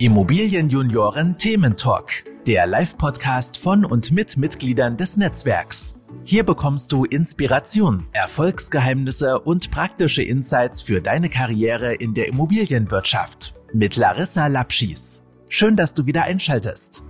Immobilien Junioren Thementalk, der Live-Podcast von und mit Mitgliedern des Netzwerks. Hier bekommst du Inspiration, Erfolgsgeheimnisse und praktische Insights für deine Karriere in der Immobilienwirtschaft mit Larissa Lapschis. Schön, dass du wieder einschaltest.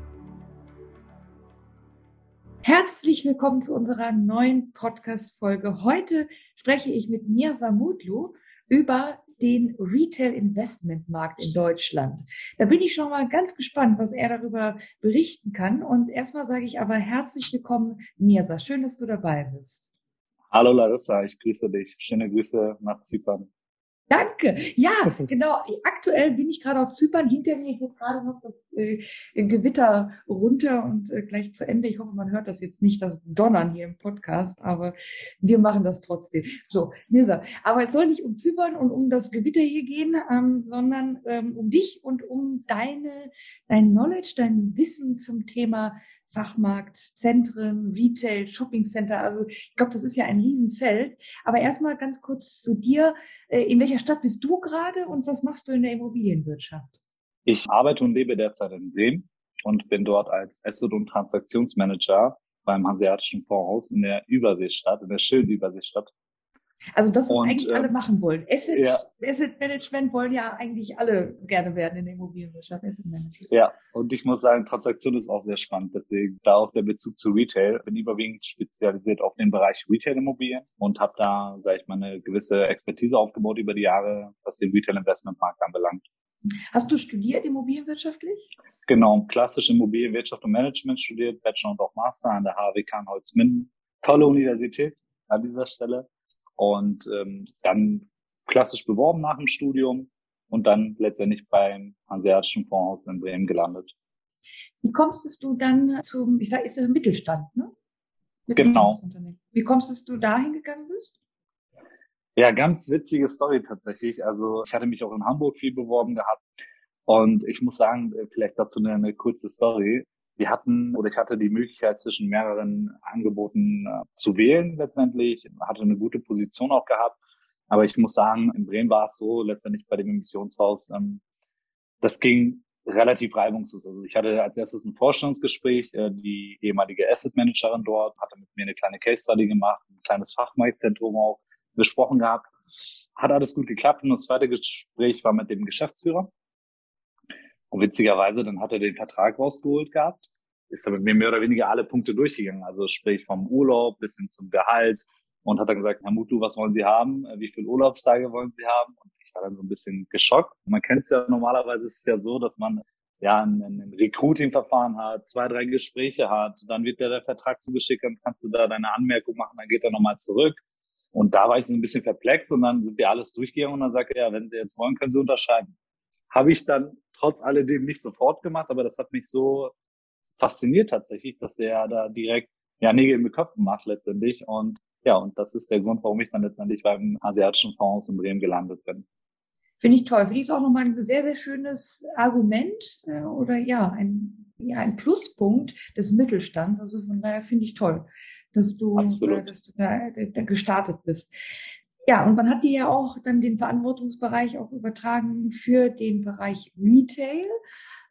Herzlich willkommen zu unserer neuen Podcast-Folge. Heute spreche ich mit Mirza Mutlu über den Retail-Investment-Markt in Deutschland. Da bin ich schon mal ganz gespannt, was er darüber berichten kann. Und erstmal sage ich aber herzlich willkommen, Mirsa. Schön, dass du dabei bist. Hallo Larissa, ich grüße dich. Schöne Grüße nach Zypern. Danke. Ja, genau. Aktuell bin ich gerade auf Zypern. Hinter mir geht gerade noch das äh, Gewitter runter und äh, gleich zu Ende. Ich hoffe, man hört das jetzt nicht, das Donnern hier im Podcast, aber wir machen das trotzdem. So, Nisa. Aber es soll nicht um Zypern und um das Gewitter hier gehen, ähm, sondern ähm, um dich und um deine, dein Knowledge, dein Wissen zum Thema Fachmarkt, Zentren, Retail, Shopping Center. Also ich glaube, das ist ja ein Riesenfeld. Aber erstmal ganz kurz zu dir. Äh, in welcher Stadt bist du gerade und was machst du in der Immobilienwirtschaft? Ich arbeite und lebe derzeit in Bremen und bin dort als Asset- und Transaktionsmanager beim Hanseatischen Fondshaus in der Überseestadt, in der schönen Überseestadt also das, was und, eigentlich äh, alle machen wollen. Asset, ja. Asset Management wollen ja eigentlich alle gerne werden in der Immobilienwirtschaft. Asset Management. Ja, und ich muss sagen, Transaktion ist auch sehr spannend. Deswegen da auch der Bezug zu Retail. Bin überwiegend spezialisiert auf den Bereich Retail-Immobilien und habe da, sage ich mal, eine gewisse Expertise aufgebaut über die Jahre, was den Retail-Investment-Markt anbelangt. Hast du studiert immobilienwirtschaftlich? Genau, klassisch Immobilienwirtschaft und Management studiert, Bachelor und auch Master an der HWK in Holzminden. Tolle Universität an dieser Stelle und ähm, dann klassisch beworben nach dem Studium und dann letztendlich beim Hanseatischen Fonds in Bremen gelandet. Wie kommst du dann zum, ich sage, ist es Mittelstand, ne? Genau. Wie kommst du dahin gegangen bist? Ja, ganz witzige Story tatsächlich. Also ich hatte mich auch in Hamburg viel beworben gehabt und ich muss sagen, vielleicht dazu eine, eine kurze Story wir hatten oder ich hatte die Möglichkeit zwischen mehreren Angeboten äh, zu wählen letztendlich, hatte eine gute Position auch gehabt. Aber ich muss sagen, in Bremen war es so, letztendlich bei dem Emissionshaus, ähm, das ging relativ reibungslos. Also ich hatte als erstes ein Vorstellungsgespräch, äh, die ehemalige Asset Managerin dort hatte mit mir eine kleine Case Study gemacht, ein kleines Fachmarktzentrum auch besprochen gehabt. Hat alles gut geklappt und das zweite Gespräch war mit dem Geschäftsführer. Und witzigerweise, dann hat er den Vertrag rausgeholt gehabt, ist dann mit mir mehr oder weniger alle Punkte durchgegangen. Also sprich vom Urlaub bis hin zum Gehalt und hat dann gesagt, Herr Mutu, was wollen Sie haben? Äh, wie viele Urlaubstage wollen Sie haben? Und ich war dann so ein bisschen geschockt. Man kennt es ja normalerweise ist es ja so, dass man ja ein, ein Recruiting-Verfahren hat, zwei, drei Gespräche hat, dann wird dir der Vertrag zugeschickt, dann kannst du da deine Anmerkung machen, dann geht er nochmal zurück. Und da war ich so ein bisschen perplex und dann sind wir alles durchgegangen und dann sagt er, ja, wenn Sie jetzt wollen, können Sie unterschreiben. Habe ich dann trotz alledem nicht sofort gemacht, aber das hat mich so fasziniert tatsächlich, dass er da direkt ja Nägel mit Köpfen macht letztendlich und ja, und das ist der Grund, warum ich dann letztendlich beim asiatischen Fonds in Bremen gelandet bin. Finde ich toll. Finde ich auch nochmal ein sehr, sehr schönes Argument äh, oder ja, ein, ja, ein Pluspunkt des Mittelstands. Also von daher finde ich toll, dass du, äh, dass du da, da gestartet bist. Ja, und man hat dir ja auch dann den Verantwortungsbereich auch übertragen für den Bereich Retail.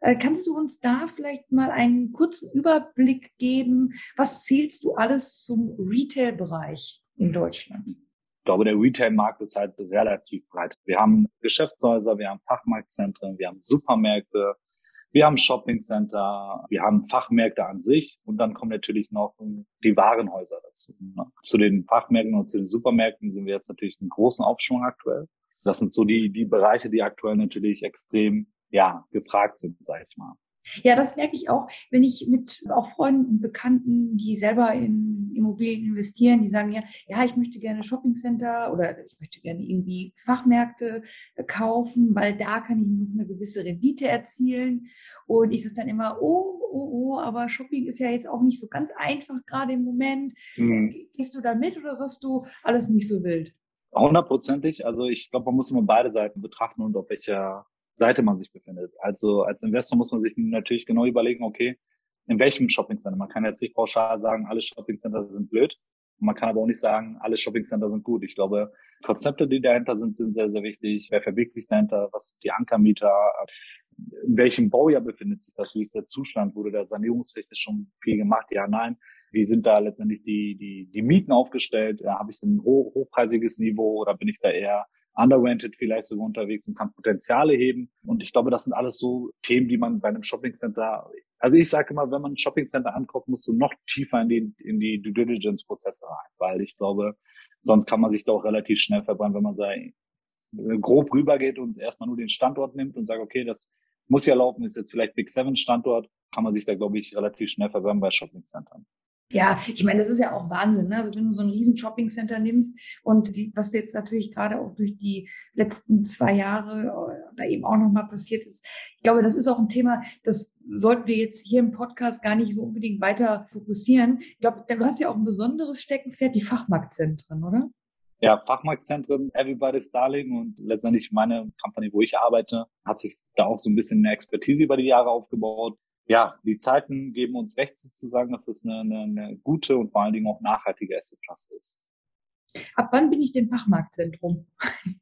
Äh, kannst du uns da vielleicht mal einen kurzen Überblick geben? Was zählst du alles zum Retail-Bereich in Deutschland? Ich glaube, der Retail-Markt ist halt relativ breit. Wir haben Geschäftshäuser, wir haben Fachmarktzentren, wir haben Supermärkte, wir haben Shoppingcenter, wir haben Fachmärkte an sich und dann kommen natürlich noch die Warenhäuser dazu. Ne? Zu den Fachmärkten und zu den Supermärkten sind wir jetzt natürlich einen großen Aufschwung aktuell. Das sind so die, die Bereiche, die aktuell natürlich extrem ja, gefragt sind, sage ich mal. Ja, das merke ich auch, wenn ich mit auch Freunden und Bekannten, die selber in Immobilien investieren, die sagen ja, ja, ich möchte gerne Shoppingcenter oder ich möchte gerne irgendwie Fachmärkte äh, kaufen, weil da kann ich noch eine gewisse Rendite erzielen. Und ich sage dann immer, oh, oh, oh, aber Shopping ist ja jetzt auch nicht so ganz einfach gerade im Moment. Mhm. Gehst du da mit oder sagst du alles nicht so wild? Hundertprozentig. Also ich glaube, man muss immer beide Seiten betrachten und auf welcher Seite man sich befindet. Also als Investor muss man sich natürlich genau überlegen, okay, in welchem Shoppingcenter. Man kann jetzt nicht pauschal sagen, alle Shoppingcenter sind blöd. Man kann aber auch nicht sagen, alle Shoppingcenter sind gut. Ich glaube, Konzepte, die dahinter sind, sind sehr, sehr wichtig. Wer verbirgt sich dahinter? Was sind die Ankermieter? in welchem Baujahr befindet sich das? Wie ist der Zustand? Wurde da sanierungstechnisch schon viel gemacht? Ja, nein. Wie sind da letztendlich die, die, die Mieten aufgestellt? Ja, Habe ich ein hoch, hochpreisiges Niveau oder bin ich da eher underrented vielleicht sogar unterwegs und kann Potenziale heben? Und ich glaube, das sind alles so Themen, die man bei einem Shoppingcenter, also ich sage immer, wenn man ein Shoppingcenter anguckt, musst du noch tiefer in die, in die Due Diligence Prozesse rein, weil ich glaube, sonst kann man sich da auch relativ schnell verbrennen, wenn man da grob rübergeht und erstmal nur den Standort nimmt und sagt, okay, das muss ja laufen, ist jetzt vielleicht Big Seven Standort, kann man sich da, glaube ich, relativ schnell verwirren bei Shoppingcentern. Ja, ich meine, das ist ja auch Wahnsinn. Ne? Also wenn du so ein riesen Shopping-Center nimmst und die, was jetzt natürlich gerade auch durch die letzten zwei Jahre da eben auch nochmal passiert ist, ich glaube, das ist auch ein Thema, das sollten wir jetzt hier im Podcast gar nicht so unbedingt weiter fokussieren. Ich glaube, du hast ja auch ein besonderes Steckenpferd, die Fachmarktzentren, oder? ja, Fachmarktzentren, Everybody's Darling und letztendlich meine Company, wo ich arbeite, hat sich da auch so ein bisschen eine Expertise über die Jahre aufgebaut. Ja, die Zeiten geben uns recht sozusagen, dass es eine, eine, eine gute und vor allen Dingen auch nachhaltige Asset Class ist. Ab wann bin ich denn Fachmarktzentrum?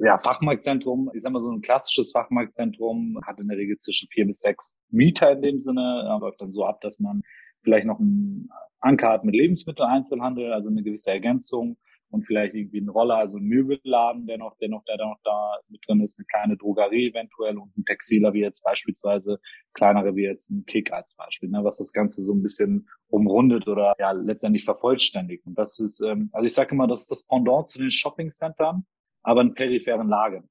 ja, Fachmarktzentrum, ich sag mal so ein klassisches Fachmarktzentrum hat in der Regel zwischen vier bis sechs Mieter in dem Sinne, läuft dann so ab, dass man vielleicht noch einen Anker hat mit Lebensmitteleinzelhandel, also eine gewisse Ergänzung und vielleicht irgendwie ein Roller, also ein Möbelladen, der noch, der noch, der noch da mit drin ist, eine kleine Drogerie eventuell und ein Textiler wie jetzt beispielsweise, kleinere wie jetzt ein Kick als Beispiel, ne, was das Ganze so ein bisschen umrundet oder ja letztendlich vervollständigt. Und das ist, ähm, also ich sage immer, das ist das Pendant zu den Shoppingcentern, aber in peripheren Lagen.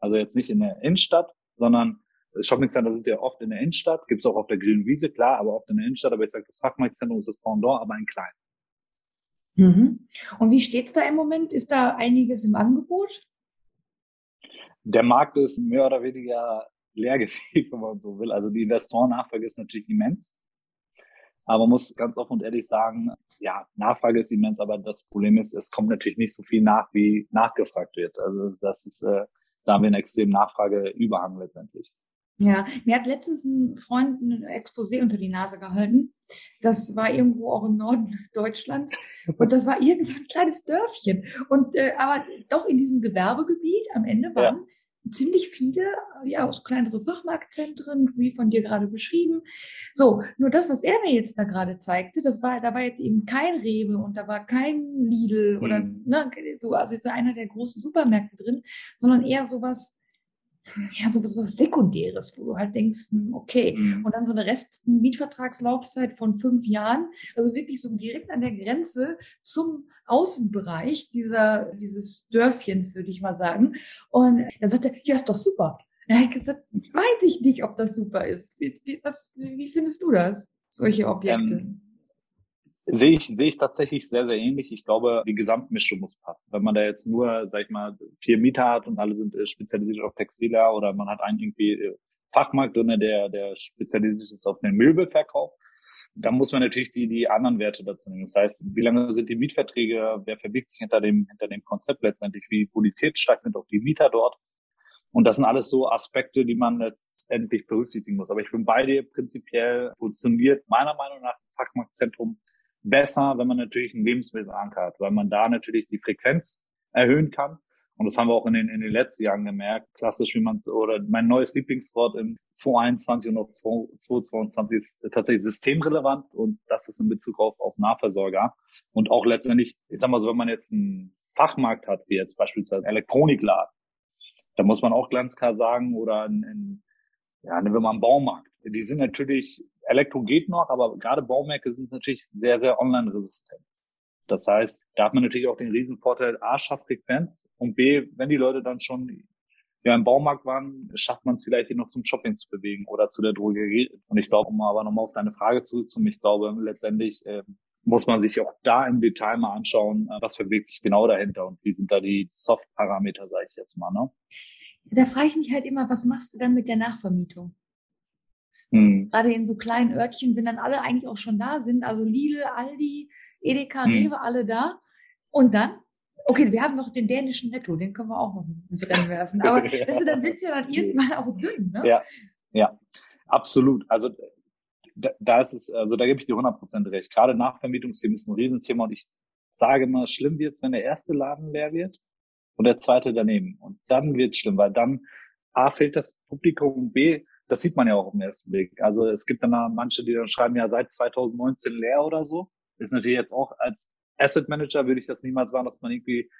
Also jetzt nicht in der Innenstadt, sondern Shoppingcenter sind ja oft in der Innenstadt, gibt's auch auf der grünen Wiese, klar, aber oft in der Innenstadt. Aber ich sage, das Fachmarktzentrum ist das Pendant, aber ein klein. Mhm. Und wie steht's da im Moment? Ist da einiges im Angebot? Der Markt ist mehr oder weniger leergefegt, wenn man so will. Also die Investorennachfrage ist natürlich immens. Aber man muss ganz offen und ehrlich sagen, ja, Nachfrage ist immens, aber das Problem ist, es kommt natürlich nicht so viel nach, wie nachgefragt wird. Also das ist, äh, da haben wir einen extremen Nachfrageüberhang letztendlich. Ja, mir hat letztens ein Freund ein Exposé unter die Nase gehalten. Das war irgendwo auch im Norden Deutschlands. Und das war irgend so ein kleines Dörfchen. Und äh, aber doch in diesem Gewerbegebiet am Ende waren ja ziemlich viele, ja, aus kleineren Fachmarktzentren, wie von dir gerade beschrieben. So, nur das, was er mir jetzt da gerade zeigte, das war, da war jetzt eben kein Rewe und da war kein Lidl oder, mhm. ne, so, also jetzt einer der großen Supermärkte drin, sondern eher sowas, ja, so, so was Sekundäres, wo du halt denkst, hm, okay, mhm. und dann so eine Rest-Mietvertragslaufzeit von fünf Jahren, also wirklich so direkt an der Grenze zum Außenbereich dieser, dieses Dörfchens, würde ich mal sagen. Und er sagte, ja, ist doch super. Er hat gesagt, weiß ich nicht, ob das super ist. Wie, wie, was, wie findest du das, solche Objekte? Ähm, Sehe ich, sehe ich tatsächlich sehr, sehr ähnlich. Ich glaube, die Gesamtmischung muss passen. Wenn man da jetzt nur, sag ich mal, vier Mieter hat und alle sind äh, spezialisiert auf Textiler oder man hat einen irgendwie äh, Fachmarkt drin, der, der spezialisiert ist auf den Möbelverkauf, dann muss man natürlich die, die anderen Werte dazu nehmen. Das heißt, wie lange sind die Mietverträge, wer verbirgt sich hinter dem, hinter dem Konzept letztendlich, wie bonitätsstark sind auch die Mieter dort. Und das sind alles so Aspekte, die man letztendlich berücksichtigen muss. Aber ich bin bei dir prinzipiell funktioniert meiner Meinung nach Fachmarktzentrum besser, wenn man natürlich einen Lebensmittelanker hat, weil man da natürlich die Frequenz erhöhen kann. Und das haben wir auch in den, in den letzten Jahren gemerkt. Klassisch, wie man oder mein neues Lieblingswort im 2021 und auch 2022 ist tatsächlich systemrelevant und das ist in Bezug auf, auf Nahversorger. Und auch letztendlich, ich sag mal so, wenn man jetzt einen Fachmarkt hat, wie jetzt beispielsweise Elektronikladen, da muss man auch ganz klar sagen, oder in, in ja, nehmen wir mal einen Baumarkt. Die sind natürlich Elektro geht noch, aber gerade Baumärkte sind natürlich sehr, sehr online-resistent. Das heißt, da hat man natürlich auch den Riesenvorteil, A, schafft Frequenz und B, wenn die Leute dann schon ja, im Baumarkt waren, schafft man es vielleicht, hier noch zum Shopping zu bewegen oder zu der Drogerie. Und ich glaube, um aber nochmal auf deine Frage zurückzukommen, ich glaube, letztendlich äh, muss man sich auch da im Detail mal anschauen, äh, was bewegt sich genau dahinter und wie sind da die Soft-Parameter, sage ich jetzt mal. Ne? Da frage ich mich halt immer, was machst du dann mit der Nachvermietung? Mhm. Gerade in so kleinen Örtchen, wenn dann alle eigentlich auch schon da sind, also Lidl, Aldi, Edeka, mhm. Rewe, alle da. Und dann, okay, wir haben noch den dänischen Netto, den können wir auch noch ins Rennen werfen. Aber weißt du, dann wird's ja dann irgendwann auch dünn, ne? Ja, ja, absolut. Also da, da ist es, also da gebe ich dir 100% recht. Gerade Nachvermietungsthemen ist ein Riesenthema und ich sage mal, schlimm wird's, wenn der erste Laden leer wird und der zweite daneben. Und dann wird's schlimm, weil dann A, fehlt das Publikum, B, das sieht man ja auch im ersten Blick. Also es gibt dann manche, die dann schreiben, ja, seit 2019 leer oder so. Ist natürlich jetzt auch als Asset Manager würde ich das niemals machen, dass man irgendwie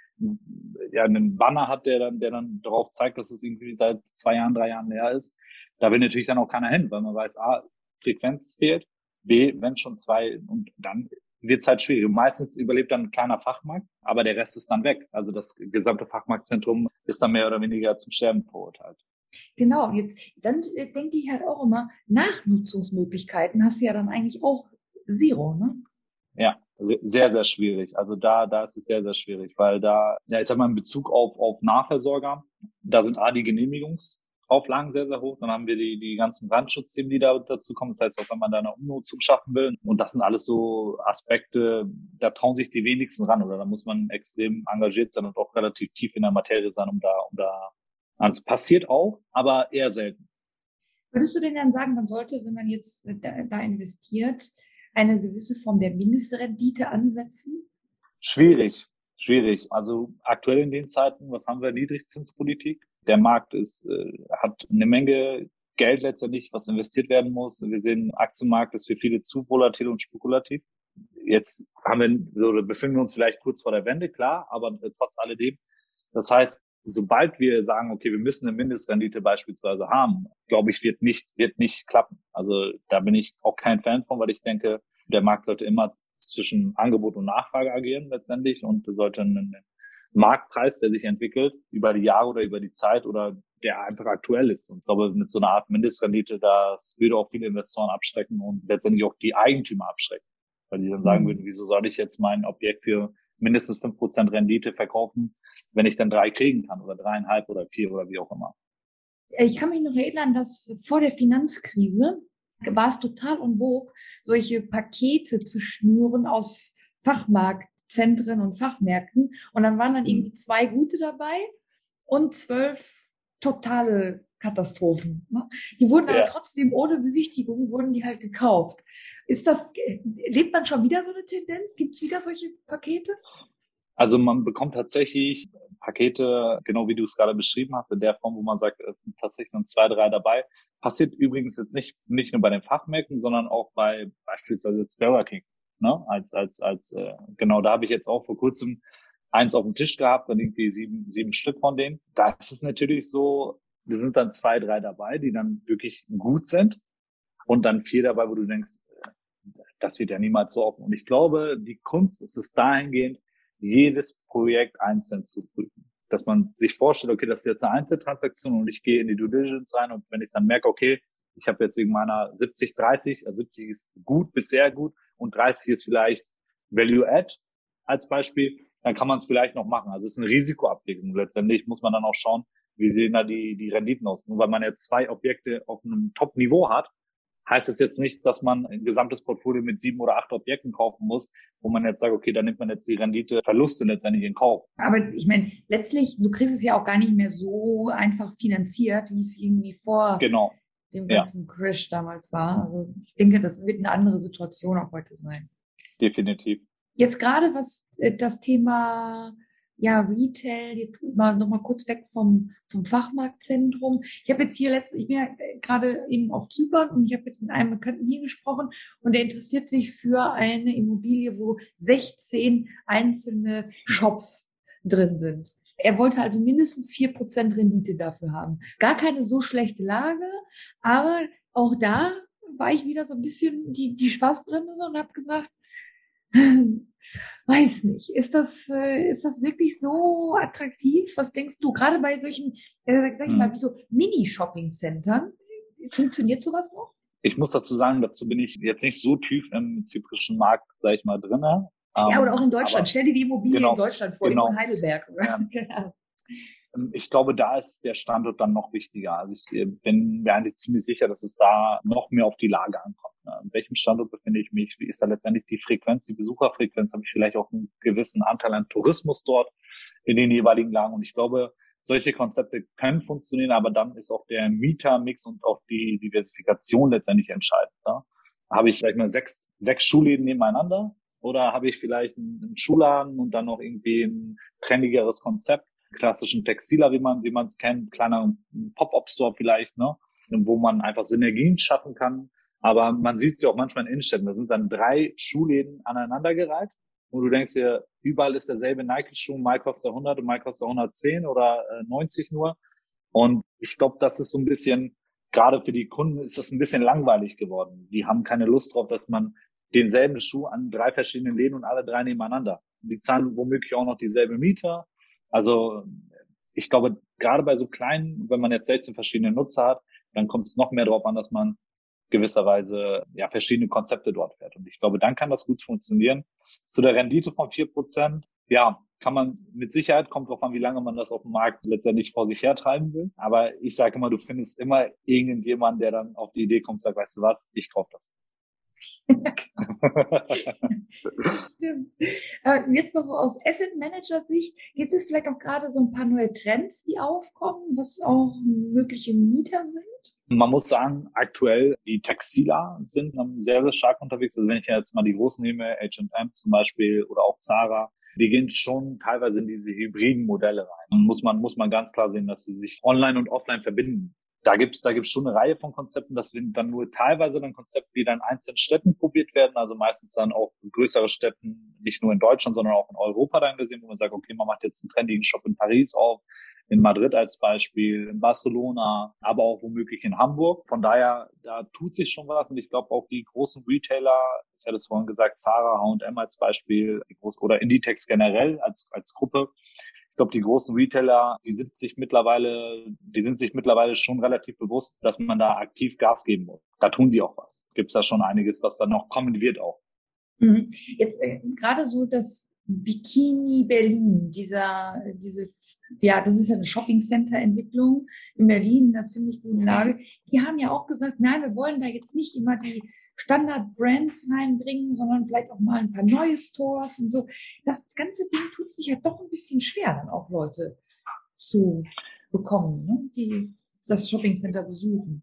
ja, einen Banner hat, der dann, der dann darauf zeigt, dass es irgendwie seit zwei Jahren, drei Jahren leer ist. Da will natürlich dann auch keiner hin, weil man weiß, A, Frequenz fehlt, B, wenn schon zwei, und dann wird es halt schwierig. meistens überlebt dann ein kleiner Fachmarkt, aber der Rest ist dann weg. Also das gesamte Fachmarktzentrum ist dann mehr oder weniger zum Sterben verurteilt. Genau, jetzt dann äh, denke ich halt auch immer, Nachnutzungsmöglichkeiten hast du ja dann eigentlich auch Zero, ne? Ja, sehr, sehr schwierig. Also da, da ist es sehr, sehr schwierig, weil da, ja, ich sag mal, in Bezug auf, auf Nahversorger, da sind A, die Genehmigungsauflagen sehr, sehr hoch. Dann haben wir die, die ganzen Brandschutzthemen, die da dazu kommen. Das heißt, auch wenn man da eine Umnutzung schaffen will. Und das sind alles so Aspekte, da trauen sich die wenigsten ran oder da muss man extrem engagiert sein und auch relativ tief in der Materie sein, um da, um da, es passiert auch, aber eher selten. Würdest du denn dann sagen, man sollte, wenn man jetzt da, da investiert, eine gewisse Form der Mindestrendite ansetzen? Schwierig, schwierig. Also aktuell in den Zeiten, was haben wir? Niedrigzinspolitik. Der Markt ist, äh, hat eine Menge Geld letztendlich, was investiert werden muss. Wir sehen, Aktienmarkt ist für viele zu volatil und spekulativ. Jetzt haben wir, oder befinden wir uns vielleicht kurz vor der Wende, klar, aber äh, trotz alledem. Das heißt, sobald wir sagen, okay, wir müssen eine Mindestrendite beispielsweise haben, glaube ich, wird nicht, wird nicht klappen. Also da bin ich auch kein Fan von, weil ich denke, der Markt sollte immer zwischen Angebot und Nachfrage agieren letztendlich und sollte einen Marktpreis, der sich entwickelt über die Jahre oder über die Zeit oder der einfach aktuell ist. Und ich glaube, mit so einer Art Mindestrendite, das würde auch viele Investoren abschrecken und letztendlich auch die Eigentümer abschrecken. Weil die dann sagen mhm. würden, wieso soll ich jetzt mein Objekt für mindestens fünf Prozent Rendite verkaufen, wenn ich dann drei kriegen kann oder dreieinhalb oder vier oder wie auch immer. Ich kann mich noch erinnern, dass vor der Finanzkrise war es total en vogue, solche Pakete zu schnüren aus Fachmarktzentren und Fachmärkten. Und dann waren dann irgendwie zwei gute dabei und zwölf totale Katastrophen. Ne? Die wurden ja. aber trotzdem ohne Besichtigung, wurden die halt gekauft. Ist das, lebt man schon wieder so eine Tendenz? Gibt es wieder solche Pakete? Also man bekommt tatsächlich Pakete, genau wie du es gerade beschrieben hast, in der Form, wo man sagt, es sind tatsächlich nur zwei, drei dabei. Passiert übrigens jetzt nicht, nicht nur bei den Fachmärkten, sondern auch bei beispielsweise Sparrow King. Ne? Als, als, als, äh, genau, da habe ich jetzt auch vor kurzem eins auf dem Tisch gehabt und irgendwie sieben, sieben Stück von denen. Da ist natürlich so, wir sind dann zwei, drei dabei, die dann wirklich gut sind und dann vier dabei, wo du denkst, das wird ja niemals so offen. Und ich glaube, die Kunst ist es dahingehend, jedes Projekt einzeln zu prüfen. Dass man sich vorstellt, okay, das ist jetzt eine Einzeltransaktion und ich gehe in die Due Diligence rein und wenn ich dann merke, okay, ich habe jetzt wegen meiner 70, 30, also 70 ist gut bis sehr gut und 30 ist vielleicht Value Add als Beispiel, dann kann man es vielleicht noch machen. Also es ist eine Risikoabwägung. Letztendlich muss man dann auch schauen, wie sehen da die, die Renditen aus. Nur weil man jetzt zwei Objekte auf einem Top-Niveau hat, heißt es jetzt nicht, dass man ein gesamtes Portfolio mit sieben oder acht Objekten kaufen muss, wo man jetzt sagt, okay, da nimmt man jetzt die Renditeverluste letztendlich in Kauf. Aber ich meine, letztlich, du kriegst es ja auch gar nicht mehr so einfach finanziert, wie es irgendwie vor genau. dem ganzen ja. Crash damals war. Also ich denke, das wird eine andere Situation auch heute sein. Definitiv. Jetzt gerade was äh, das Thema ja, Retail, jetzt mal noch mal kurz weg vom, vom Fachmarktzentrum. Ich habe jetzt hier letztens, ich bin ja gerade eben auf Zypern und ich habe jetzt mit einem Bekannten hier gesprochen und der interessiert sich für eine Immobilie, wo 16 einzelne Shops drin sind. Er wollte also mindestens vier Prozent Rendite dafür haben. Gar keine so schlechte Lage, aber auch da war ich wieder so ein bisschen die, die Spaßbremse und habe gesagt, weiß nicht, ist das, äh, ist das wirklich so attraktiv? Was denkst du, gerade bei solchen, äh, sag ich mal, hm. wie so Mini-Shopping-Centern, funktioniert sowas noch? Ich muss dazu sagen, dazu bin ich jetzt nicht so tief im zyprischen Markt, sag ich mal, drinne. Ja, oder auch in Deutschland. Aber, Stell dir die Immobilie genau, in Deutschland vor, genau. in Heidelberg. Ja. genau. Ähm, ich glaube, da ist der Standort dann noch wichtiger. Also ich äh, bin mir eigentlich ziemlich sicher, dass es da noch mehr auf die Lage ankommt. Ne? An welchem Standort befinde ich mich? Wie ist da letztendlich die Frequenz, die Besucherfrequenz? Habe ich vielleicht auch einen gewissen Anteil an Tourismus dort in den jeweiligen Lagen? Und ich glaube, solche Konzepte können funktionieren, aber dann ist auch der Mietermix und auch die Diversifikation letztendlich entscheidend. Ne? Habe ich vielleicht mal sechs, sechs Schulläden nebeneinander oder habe ich vielleicht einen Schulladen und dann noch irgendwie ein trendigeres Konzept? klassischen Textiler, wie man wie man es kennt, kleiner Pop-up-Store vielleicht, ne, wo man einfach Synergien schaffen kann. Aber man sieht es ja auch manchmal in Innenstädten. Da sind dann drei Schuhläden aneinandergereiht und du denkst dir, überall ist derselbe Nike-Schuh, mal kostet 100 und mal kostet 110 oder äh, 90 nur. Und ich glaube, das ist so ein bisschen, gerade für die Kunden ist das ein bisschen langweilig geworden. Die haben keine Lust drauf, dass man denselben Schuh an drei verschiedenen Läden und alle drei nebeneinander. Die zahlen womöglich auch noch dieselbe Miete. Also ich glaube, gerade bei so kleinen, wenn man jetzt 16 verschiedene Nutzer hat, dann kommt es noch mehr darauf an, dass man gewisserweise ja verschiedene Konzepte dort fährt. Und ich glaube, dann kann das gut funktionieren. Zu der Rendite von vier Prozent, ja, kann man mit Sicherheit, kommt drauf an, wie lange man das auf dem Markt letztendlich vor sich hertreiben will. Aber ich sage immer, du findest immer irgendjemanden, der dann auf die Idee kommt, sagt, weißt du was, ich kaufe das. Stimmt. Jetzt mal so aus Asset Manager Sicht, gibt es vielleicht auch gerade so ein paar neue Trends, die aufkommen, was auch mögliche Mieter sind? Man muss sagen, aktuell die Textiler sind sehr, sehr stark unterwegs. Also wenn ich jetzt mal die großen nehme, H&M zum Beispiel oder auch Zara, die gehen schon teilweise in diese hybriden Modelle rein. Und muss man, muss man ganz klar sehen, dass sie sich online und offline verbinden da gibt's da gibt's schon eine Reihe von Konzepten. Das sind dann nur teilweise dann Konzepte, die dann in einzelnen Städten probiert werden. Also meistens dann auch größere Städten, nicht nur in Deutschland, sondern auch in Europa dann gesehen, wo man sagt, okay, man macht jetzt einen trendigen Shop in Paris auf, in Madrid als Beispiel, in Barcelona, aber auch womöglich in Hamburg. Von daher, da tut sich schon was. Und ich glaube auch die großen Retailer, ich hatte es vorhin gesagt, Zara, H&M als Beispiel, oder Inditex generell als, als Gruppe, ich glaube, die großen Retailer, die sind sich mittlerweile, die sind sich mittlerweile schon relativ bewusst, dass man da aktiv Gas geben muss. Da tun die auch was. Gibt es da schon einiges, was dann noch kommen wird auch. Mhm. Jetzt äh, gerade so das Bikini Berlin, dieser, diese, ja, das ist ja eine Shopping Center Entwicklung in Berlin in einer ziemlich guten Lage. Die haben ja auch gesagt, nein, wir wollen da jetzt nicht immer die Standard-Brands reinbringen, sondern vielleicht auch mal ein paar neue Stores und so. Das ganze Ding tut sich ja doch ein bisschen schwer, dann auch Leute zu bekommen, ne? die das Shoppingcenter besuchen.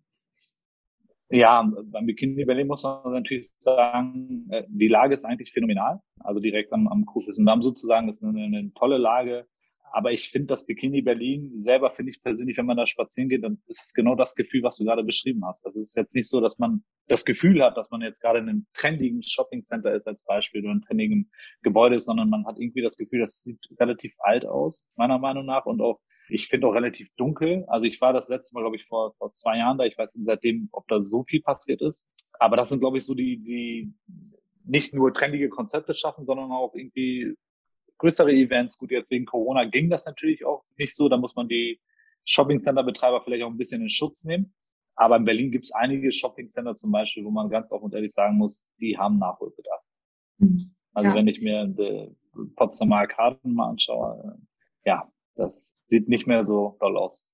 Ja, beim Bikini Berlin muss man natürlich sagen, äh, die Lage ist eigentlich phänomenal. Also direkt am, am Kurfürstendamm sozusagen, das ist eine, eine tolle Lage. Aber ich finde das Bikini Berlin selber, finde ich persönlich, wenn man da spazieren geht, dann ist es genau das Gefühl, was du gerade beschrieben hast. Also es ist jetzt nicht so, dass man das Gefühl hat, dass man jetzt gerade in einem trendigen Shopping Center ist als Beispiel oder einem trendigen Gebäude ist, sondern man hat irgendwie das Gefühl, das sieht relativ alt aus, meiner Meinung nach, und auch ich finde auch relativ dunkel. Also ich war das letzte Mal, glaube ich, vor, vor zwei Jahren da. Ich weiß nicht seitdem, ob da so viel passiert ist. Aber das sind, glaube ich, so die, die nicht nur trendige Konzepte schaffen, sondern auch irgendwie größere Events. Gut, jetzt wegen Corona ging das natürlich auch nicht so. Da muss man die Shopping-Center-Betreiber vielleicht auch ein bisschen in Schutz nehmen. Aber in Berlin gibt es einige Shopping-Center zum Beispiel, wo man ganz offen und ehrlich sagen muss, die haben Nachholbedarf. Mhm. Also ja. wenn ich mir die Potsdamer Arkaden mal anschaue, äh, ja, das sieht nicht mehr so doll aus.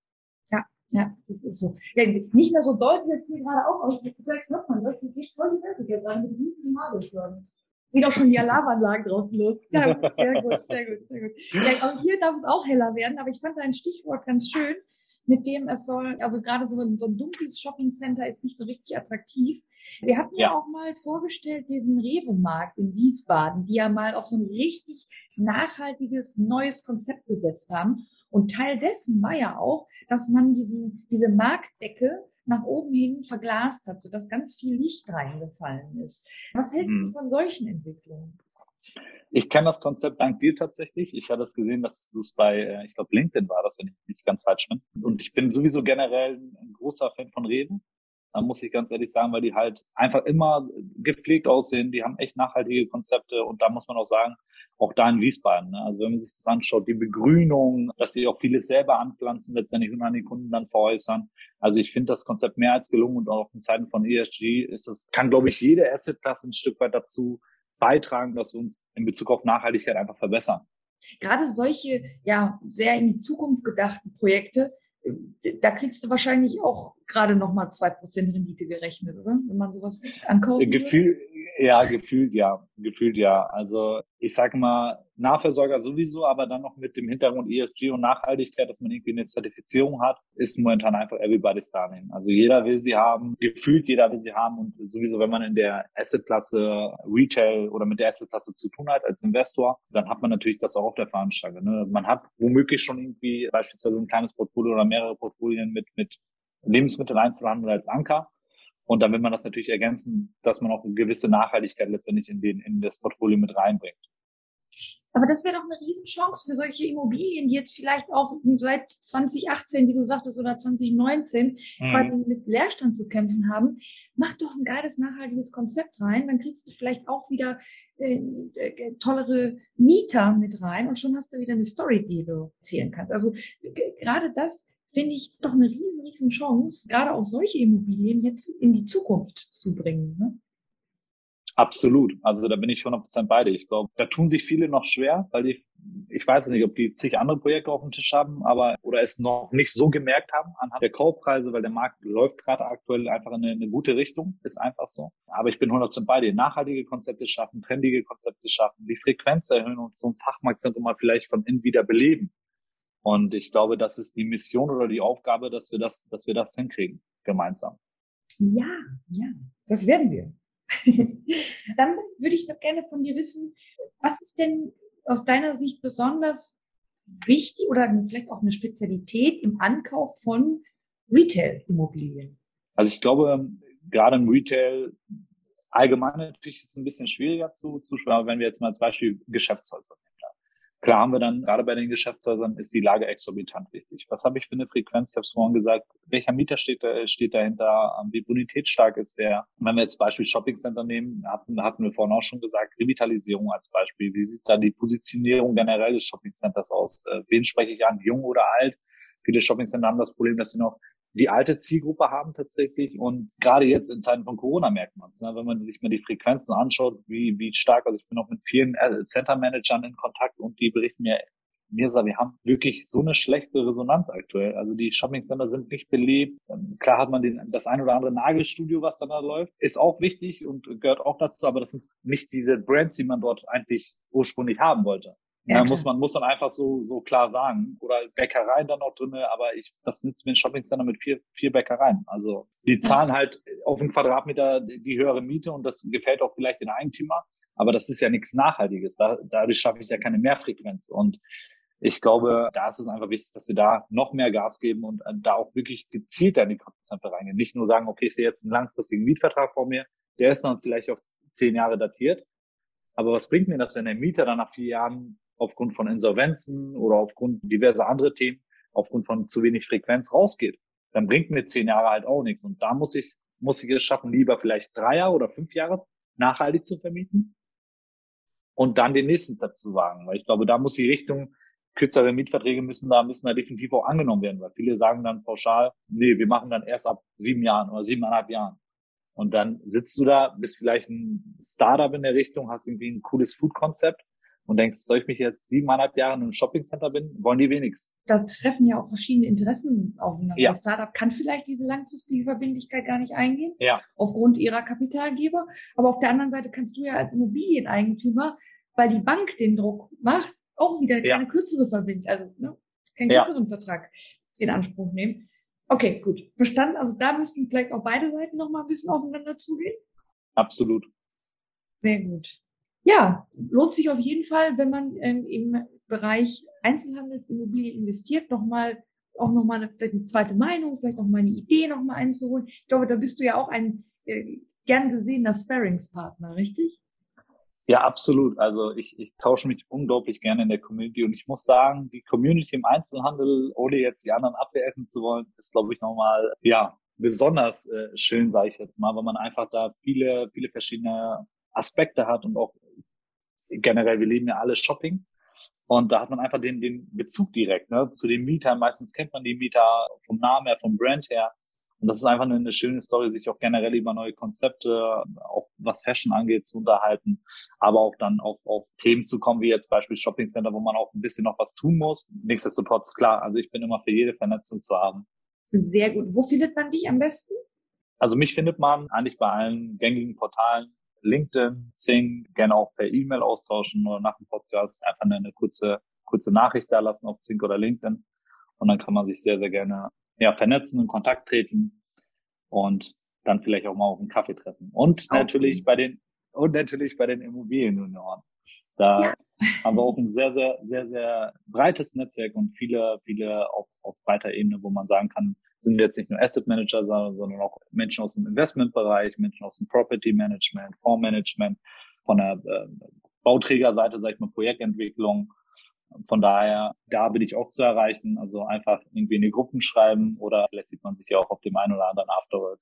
Ja, ja, das ist so. Ja, nicht mehr so doll es hier gerade auch aus. Vielleicht hört man das. Die geht voll die Welt jetzt an mit riesigen Nadelschirmen geht auch schon die Alarmanlagen draußen los. Ja, sehr gut, sehr gut, sehr gut. Ja, auch hier darf es auch heller werden, aber ich fand ein Stichwort ganz schön, mit dem es soll, also gerade so ein, so ein dunkles Shoppingcenter ist nicht so richtig attraktiv. Wir hatten ja, ja auch mal vorgestellt diesen Rewe-Markt in Wiesbaden, die ja mal auf so ein richtig nachhaltiges neues Konzept gesetzt haben. Und Teil dessen war ja auch, dass man diesen, diese Marktdecke nach oben hin verglast hat, sodass ganz viel Licht reingefallen ist. Was hältst hm. du von solchen Entwicklungen? Ich kenne das Konzept dank dir tatsächlich. Ich hatte es gesehen, dass du es bei, äh, ich glaube, LinkedIn war das, wenn ich nicht ganz falsch bin. Und ich bin sowieso generell ein großer Fan von Reden. Da muss ich ganz ehrlich sagen, weil die halt einfach immer gepflegt aussehen. Die haben echt nachhaltige Konzepte. Und da muss man auch sagen, auch da in Wiesbaden. Ne? Also wenn man sich das anschaut, die Begrünung, dass sie auch vieles selber anpflanzen, letztendlich und an die Kunden dann veräußern. Also ich finde das Konzept mehr als gelungen und auch in Zeiten von ESG ist es, kann glaube ich jede Assetklasse ein Stück weit dazu beitragen, dass wir uns in Bezug auf Nachhaltigkeit einfach verbessern. Gerade solche, ja, sehr in die Zukunft gedachten Projekte, da kriegst du wahrscheinlich auch gerade noch mal zwei Prozent Rendite gerechnet, oder? Wenn man sowas ankauft. Gefühl, Ja, gefühlt ja, gefühlt ja. Also ich sage mal, Nahversorger sowieso, aber dann noch mit dem Hintergrund ESG und Nachhaltigkeit, dass man irgendwie eine Zertifizierung hat, ist momentan einfach everybody's darling. Also jeder will sie haben, gefühlt jeder will sie haben und sowieso, wenn man in der Assetklasse Retail oder mit der Assetklasse zu tun hat als Investor, dann hat man natürlich das auch auf der Fahnenstange. Ne? Man hat womöglich schon irgendwie beispielsweise ein kleines Portfolio oder mehrere Portfolien mit, mit Lebensmitteleinzelhandel als Anker. Und dann will man das natürlich ergänzen, dass man auch eine gewisse Nachhaltigkeit letztendlich in, den, in das Portfolio mit reinbringt. Aber das wäre doch eine Riesenchance für solche Immobilien, die jetzt vielleicht auch seit 2018, wie du sagtest, oder 2019 mhm. quasi mit Leerstand zu kämpfen haben. Mach doch ein geiles, nachhaltiges Konzept rein. Dann kriegst du vielleicht auch wieder äh, äh, tollere Mieter mit rein und schon hast du wieder eine Story, die du erzählen kannst. Also gerade das finde ich doch eine riesen, riesen Chance, gerade auch solche Immobilien jetzt in die Zukunft zu bringen. Ne? Absolut. Also da bin ich 100% beide. Ich glaube, da tun sich viele noch schwer, weil die, ich weiß nicht, ob die zig andere Projekte auf dem Tisch haben, aber oder es noch nicht so gemerkt haben anhand der Kaufpreise, weil der Markt läuft gerade aktuell einfach in eine, eine gute Richtung, ist einfach so. Aber ich bin 100% bei dir. Nachhaltige Konzepte schaffen, trendige Konzepte schaffen, die Frequenz erhöhen und so ein Fachmarktzentrum mal vielleicht von innen wieder beleben. Und ich glaube, das ist die Mission oder die Aufgabe, dass wir das, dass wir das hinkriegen, gemeinsam. Ja, ja, das werden wir. Dann würde ich noch gerne von dir wissen, was ist denn aus deiner Sicht besonders wichtig oder vielleicht auch eine Spezialität im Ankauf von Retail-Immobilien? Also ich glaube, gerade im Retail allgemein natürlich ist es ein bisschen schwieriger zu, zu aber wenn wir jetzt mal als Beispiel Geschäftshäuser. Klar haben wir dann, gerade bei den Geschäftshäusern, ist die Lage exorbitant wichtig. Was habe ich für eine Frequenz? Ich habe es vorhin gesagt, welcher Mieter steht, steht dahinter, ähm, wie bonitätsstark ist der? Wenn wir jetzt Beispiel Shopping Center nehmen, hatten, hatten wir vorhin auch schon gesagt, Revitalisierung als Beispiel. Wie sieht da die Positionierung generell des Shopping Centers aus? Äh, wen spreche ich an, jung oder alt? Viele Shopping Center haben das Problem, dass sie noch die alte Zielgruppe haben tatsächlich. Und gerade jetzt in Zeiten von Corona merkt man es. Ne? Wenn man sich mal die Frequenzen anschaut, wie, wie stark, also ich bin auch mit vielen äh, Center-Managern in Kontakt und die berichten mir, Mirsa, wir haben wirklich so eine schlechte Resonanz aktuell. Also die Shopping-Center sind nicht belebt. Ähm, klar hat man den, das ein oder andere Nagelstudio, was dann da läuft, ist auch wichtig und gehört auch dazu, aber das sind nicht diese Brands, die man dort eigentlich ursprünglich haben wollte. Ja, muss man muss man einfach so so klar sagen oder Bäckereien dann noch drinne, aber ich das nützt mir ein Shoppingcenter mit vier vier Bäckereien. Also die zahlen halt auf einen Quadratmeter die höhere Miete und das gefällt auch vielleicht den Eigentümer, aber das ist ja nichts Nachhaltiges. Da, dadurch schaffe ich ja keine Mehrfrequenz und ich glaube, da ist es einfach wichtig, dass wir da noch mehr Gas geben und äh, da auch wirklich gezielter in die Konzepte reingehen. Nicht nur sagen, okay, ich sehe jetzt einen langfristigen Mietvertrag vor mir, der ist dann vielleicht auf zehn Jahre datiert. Aber was bringt mir das, wenn der Mieter dann nach vier Jahren aufgrund von Insolvenzen oder aufgrund diverser andere Themen, aufgrund von zu wenig Frequenz rausgeht, dann bringt mir zehn Jahre halt auch nichts. Und da muss ich, muss ich es schaffen, lieber vielleicht drei Jahre oder fünf Jahre nachhaltig zu vermieten und dann den nächsten Step zu wagen. Weil ich glaube, da muss die Richtung, kürzere Mietverträge müssen da, müssen da definitiv auch angenommen werden, weil viele sagen dann pauschal, nee, wir machen dann erst ab sieben Jahren oder siebeneinhalb Jahren. Und dann sitzt du da, bist vielleicht ein Startup in der Richtung, hast irgendwie ein cooles Food-Konzept und denkst, soll ich mich jetzt siebeneinhalb Jahre in einem Shoppingcenter bin, wollen die wenigstens. Da treffen ja auch verschiedene Interessen aufeinander. Ja. Das Startup kann vielleicht diese langfristige Verbindlichkeit gar nicht eingehen, ja. aufgrund ihrer Kapitalgeber. Aber auf der anderen Seite kannst du ja als Immobilieneigentümer, weil die Bank den Druck macht, auch wieder ja. keine kürzere Verbindlichkeit, also ne, keinen kürzeren Vertrag in Anspruch nehmen. Okay, gut. Verstanden. Also da müssten vielleicht auch beide Seiten noch mal ein bisschen aufeinander zugehen. Absolut. Sehr gut ja, lohnt sich auf jeden Fall, wenn man ähm, im Bereich Einzelhandelsimmobilien investiert, nochmal auch nochmal eine, vielleicht eine zweite Meinung, vielleicht noch mal eine Idee nochmal einzuholen. Ich glaube, da bist du ja auch ein äh, gern gesehener Sparringspartner, richtig? Ja, absolut. Also ich, ich tausche mich unglaublich gerne in der Community und ich muss sagen, die Community im Einzelhandel, ohne jetzt die anderen abwerten zu wollen, ist, glaube ich, nochmal, ja, besonders äh, schön, sage ich jetzt mal, weil man einfach da viele, viele verschiedene Aspekte hat und auch generell, wir leben ja alle Shopping. Und da hat man einfach den, den Bezug direkt ne, zu den Mietern. Meistens kennt man die Mieter vom Namen her, vom Brand her. Und das ist einfach eine, schöne Story, sich auch generell über neue Konzepte, auch was Fashion angeht, zu unterhalten, aber auch dann auf, auf Themen zu kommen, wie jetzt Beispiel Shopping Center, wo man auch ein bisschen noch was tun muss. Nichtsdestotrotz, klar, also ich bin immer für jede Vernetzung zu haben. Sehr gut. Wo findet man dich am besten? Also mich findet man eigentlich bei allen gängigen Portalen LinkedIn, Zing, gerne auch per E-Mail austauschen oder nach dem Podcast einfach eine kurze, kurze Nachricht da lassen auf Zing oder LinkedIn. Und dann kann man sich sehr, sehr gerne ja, vernetzen, in Kontakt treten und dann vielleicht auch mal auf einen Kaffee treffen. Und okay. natürlich bei den, und natürlich bei den Immobilienjunioren. Da ja. haben wir auch ein sehr, sehr, sehr, sehr breites Netzwerk und viele, viele auf, auf breiter Ebene, wo man sagen kann, sind jetzt nicht nur Asset Manager, sondern auch Menschen aus dem Investmentbereich, Menschen aus dem Property Management, Fondsmanagement, von der äh, Bauträgerseite, sag ich mal, Projektentwicklung. Von daher, da bin ich auch zu erreichen. Also einfach irgendwie in die Gruppen schreiben oder vielleicht sieht man sich ja auch auf dem einen oder anderen Afterwork.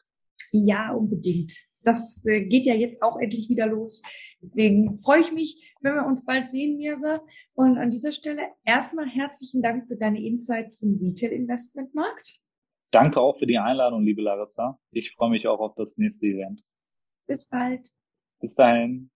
Ja, unbedingt. Das äh, geht ja jetzt auch endlich wieder los. Deswegen freue ich mich, wenn wir uns bald sehen, Mirsa. Und an dieser Stelle erstmal herzlichen Dank für deine Insights zum Retail-Investmentmarkt. Danke auch für die Einladung, liebe Larissa. Ich freue mich auch auf das nächste Event. Bis bald. Bis dahin.